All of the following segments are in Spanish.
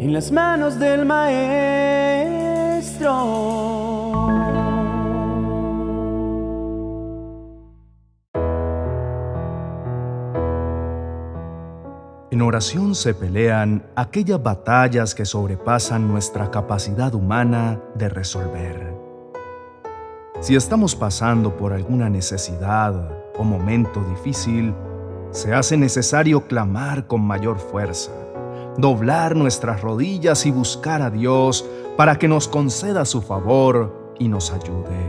en las manos del Maestro. En oración se pelean aquellas batallas que sobrepasan nuestra capacidad humana de resolver. Si estamos pasando por alguna necesidad o momento difícil, se hace necesario clamar con mayor fuerza, doblar nuestras rodillas y buscar a Dios para que nos conceda su favor y nos ayude.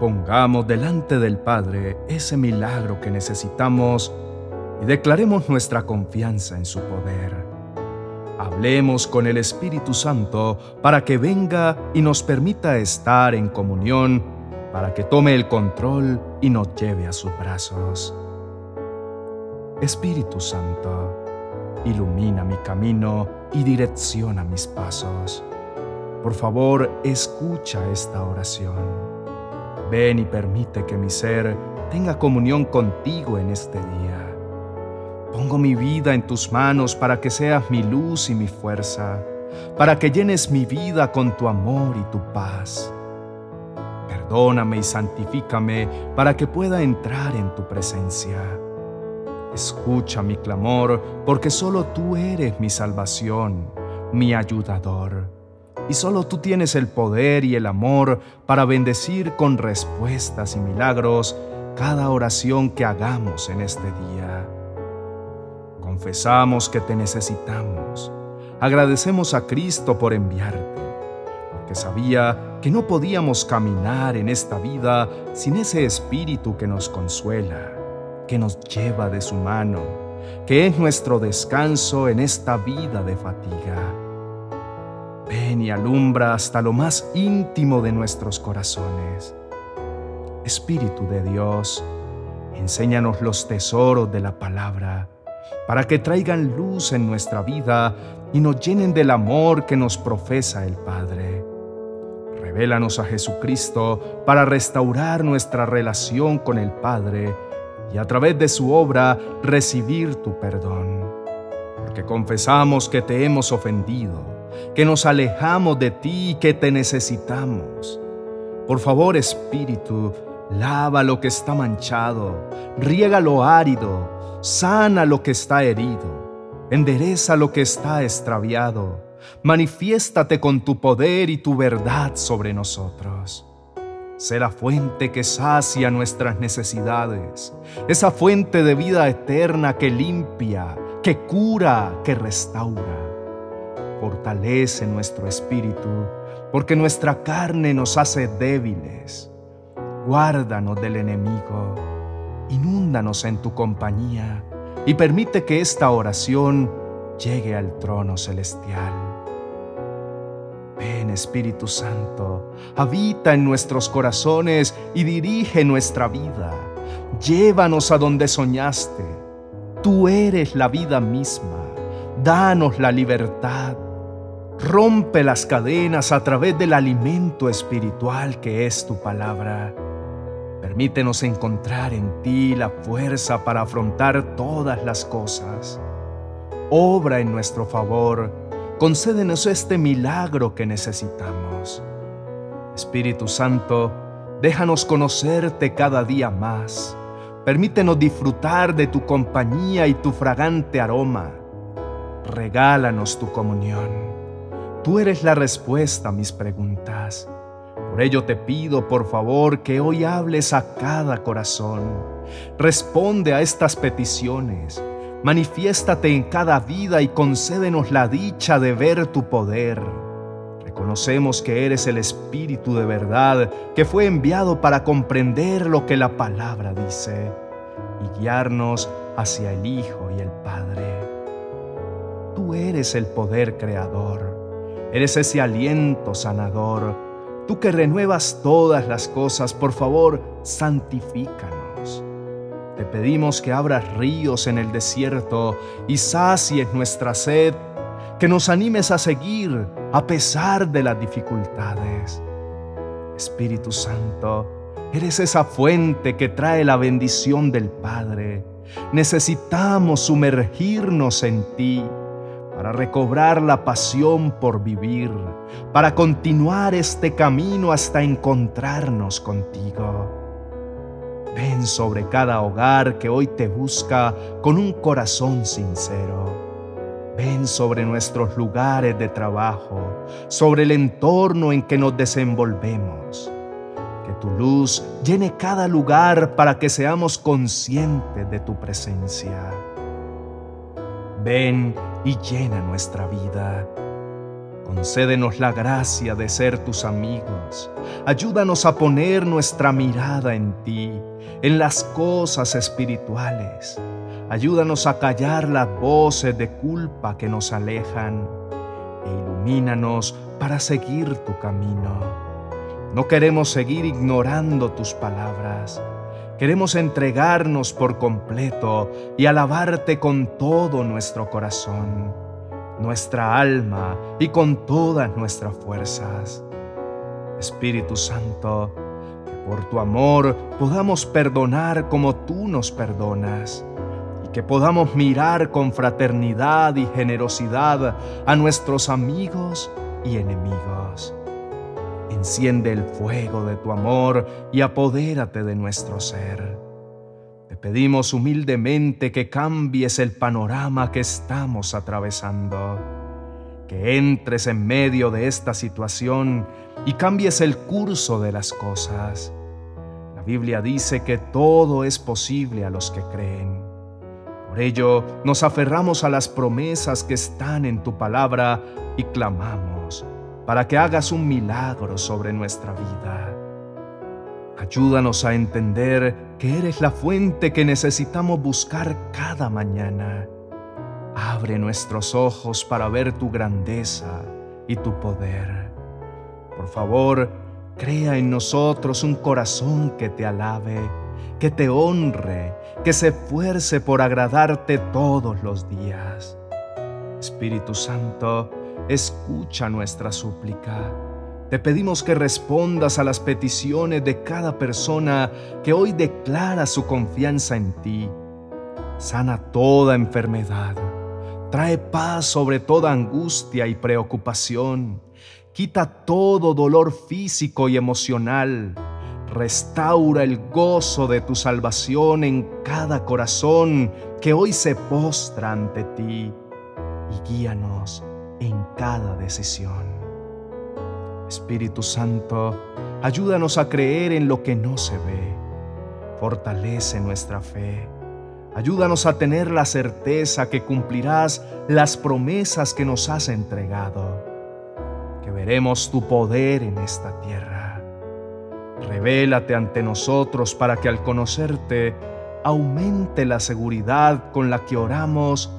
Pongamos delante del Padre ese milagro que necesitamos y declaremos nuestra confianza en su poder. Hablemos con el Espíritu Santo para que venga y nos permita estar en comunión, para que tome el control y nos lleve a sus brazos. Espíritu Santo, ilumina mi camino y direcciona mis pasos. Por favor, escucha esta oración. Ven y permite que mi ser tenga comunión contigo en este día. Pongo mi vida en tus manos para que seas mi luz y mi fuerza, para que llenes mi vida con tu amor y tu paz. Perdóname y santifícame para que pueda entrar en tu presencia. Escucha mi clamor, porque solo tú eres mi salvación, mi ayudador. Y solo tú tienes el poder y el amor para bendecir con respuestas y milagros cada oración que hagamos en este día. Confesamos que te necesitamos. Agradecemos a Cristo por enviarte, porque sabía que no podíamos caminar en esta vida sin ese Espíritu que nos consuela, que nos lleva de su mano, que es nuestro descanso en esta vida de fatiga. Ven y alumbra hasta lo más íntimo de nuestros corazones. Espíritu de Dios, enséñanos los tesoros de la palabra para que traigan luz en nuestra vida y nos llenen del amor que nos profesa el Padre. Revélanos a Jesucristo para restaurar nuestra relación con el Padre y a través de su obra recibir tu perdón. Porque confesamos que te hemos ofendido, que nos alejamos de ti y que te necesitamos. Por favor, Espíritu, lava lo que está manchado, riega lo árido, sana lo que está herido, endereza lo que está extraviado, manifiéstate con tu poder y tu verdad sobre nosotros. Sé la fuente que sacia nuestras necesidades, esa fuente de vida eterna que limpia, que cura, que restaura. Fortalece nuestro espíritu, porque nuestra carne nos hace débiles. Guárdanos del enemigo inúndanos en tu compañía y permite que esta oración llegue al trono celestial. Ven Espíritu Santo, habita en nuestros corazones y dirige nuestra vida. Llévanos a donde soñaste. Tú eres la vida misma. Danos la libertad. Rompe las cadenas a través del alimento espiritual que es tu palabra Permítenos encontrar en ti la fuerza para afrontar todas las cosas. Obra en nuestro favor, concédenos este milagro que necesitamos. Espíritu Santo, déjanos conocerte cada día más. Permítenos disfrutar de tu compañía y tu fragante aroma. Regálanos tu comunión. Tú eres la respuesta a mis preguntas. Por ello te pido, por favor, que hoy hables a cada corazón. Responde a estas peticiones. Manifiéstate en cada vida y concédenos la dicha de ver tu poder. Reconocemos que eres el Espíritu de verdad que fue enviado para comprender lo que la palabra dice y guiarnos hacia el Hijo y el Padre. Tú eres el poder creador, eres ese aliento sanador Tú que renuevas todas las cosas, por favor, santifícanos. Te pedimos que abras ríos en el desierto y sacies nuestra sed, que nos animes a seguir a pesar de las dificultades. Espíritu Santo, eres esa fuente que trae la bendición del Padre. Necesitamos sumergirnos en ti para recobrar la pasión por vivir, para continuar este camino hasta encontrarnos contigo. Ven sobre cada hogar que hoy te busca con un corazón sincero. Ven sobre nuestros lugares de trabajo, sobre el entorno en que nos desenvolvemos. Que tu luz llene cada lugar para que seamos conscientes de tu presencia. Ven y llena nuestra vida. Concédenos la gracia de ser tus amigos. Ayúdanos a poner nuestra mirada en ti, en las cosas espirituales. Ayúdanos a callar las voces de culpa que nos alejan e ilumínanos para seguir tu camino. No queremos seguir ignorando tus palabras. Queremos entregarnos por completo y alabarte con todo nuestro corazón, nuestra alma y con todas nuestras fuerzas. Espíritu Santo, que por tu amor podamos perdonar como tú nos perdonas y que podamos mirar con fraternidad y generosidad a nuestros amigos y enemigos Enciende el fuego de tu amor y apodérate de nuestro ser. Pedimos humildemente que cambies el panorama que estamos atravesando, que entres en medio de esta situación y cambies el curso de las cosas. La Biblia dice que todo es posible a los que creen. Por ello, nos aferramos a las promesas que están en tu palabra y clamamos para que hagas un milagro sobre nuestra vida. Ayúdanos a entender que eres la fuente que necesitamos buscar cada mañana. Abre nuestros ojos para ver tu grandeza y tu poder. Por favor, crea en nosotros un corazón que te alabe, que te honre, que se esfuerce por agradarte todos los días. Espíritu Santo, escucha nuestra súplica. Te pedimos que respondas a las peticiones de cada persona que hoy declara su confianza en ti. Sana toda enfermedad. Trae paz sobre toda angustia y preocupación. Quita todo dolor físico y emocional. Restaura el gozo de tu salvación en cada corazón que hoy se postra ante ti. Y guíanos en cada decisión. Espíritu Santo, ayúdanos a creer en lo que no se ve. Fortalece nuestra fe. Ayúdanos a tener la certeza que cumplirás las promesas que nos has entregado, que veremos tu poder en esta tierra. Revélate ante nosotros para que al conocerte aumente la seguridad con la que oramos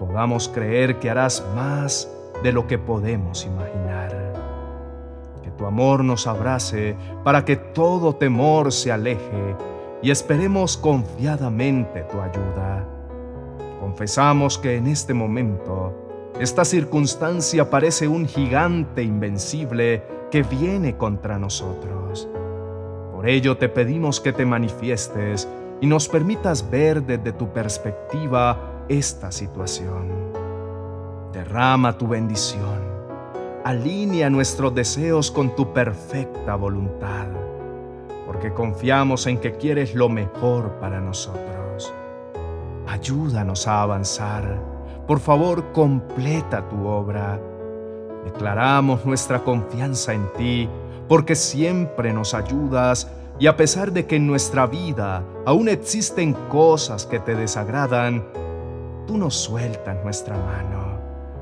podamos creer que harás más de lo que podemos imaginar. Tu amor nos abrace para que todo temor se aleje y esperemos confiadamente tu ayuda. Confesamos que en este momento esta circunstancia parece un gigante invencible que viene contra nosotros. Por ello te pedimos que te manifiestes y nos permitas ver desde tu perspectiva esta situación. Derrama tu bendición. Alinea nuestros deseos con tu perfecta voluntad, porque confiamos en que quieres lo mejor para nosotros. Ayúdanos a avanzar. Por favor, completa tu obra. Declaramos nuestra confianza en ti, porque siempre nos ayudas y a pesar de que en nuestra vida aún existen cosas que te desagradan, tú nos sueltas nuestra mano.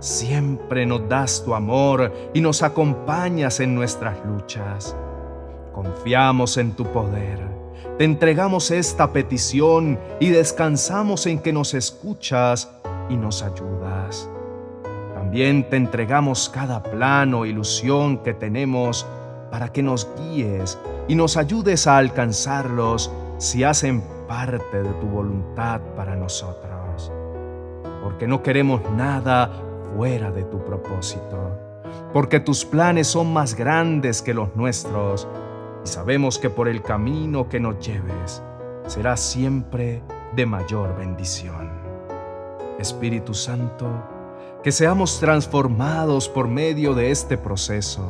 Siempre nos das tu amor y nos acompañas en nuestras luchas. Confiamos en tu poder. Te entregamos esta petición y descansamos en que nos escuchas y nos ayudas. También te entregamos cada plano, ilusión que tenemos para que nos guíes y nos ayudes a alcanzarlos si hacen parte de tu voluntad para nosotros porque no queremos nada fuera de tu propósito, porque tus planes son más grandes que los nuestros y sabemos que por el camino que nos lleves será siempre de mayor bendición. Espíritu Santo, que seamos transformados por medio de este proceso.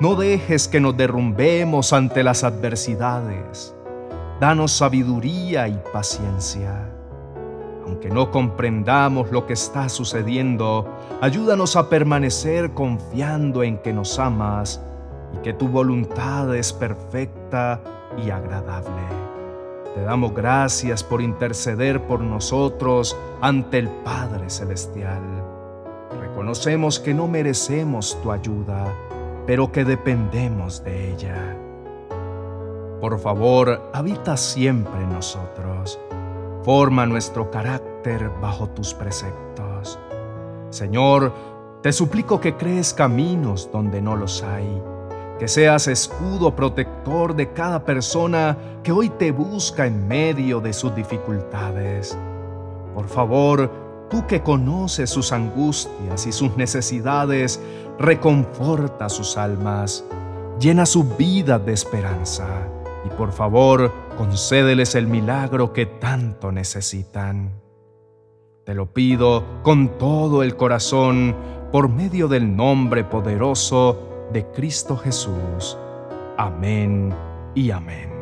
No dejes que nos derrumbemos ante las adversidades. Danos sabiduría y paciencia. Aunque no comprendamos lo que está sucediendo, ayúdanos a permanecer confiando en que nos amas y que tu voluntad es perfecta y agradable. Te damos gracias por interceder por nosotros ante el Padre Celestial. Reconocemos que no merecemos tu ayuda, pero que dependemos de ella. Por favor, habita siempre en nosotros. Forma nuestro carácter bajo tus preceptos. Señor, te suplico que crees caminos donde no los hay que seas escudo protector de cada persona que hoy te busca en medio de sus dificultades. Por favor, tú que conoces sus angustias y sus necesidades, reconforta sus almas, llena su vida de esperanza y por favor, concédeles el milagro que tanto necesitan. Te lo pido con todo el corazón por medio del nombre poderoso de Cristo Jesús. Amén y amén.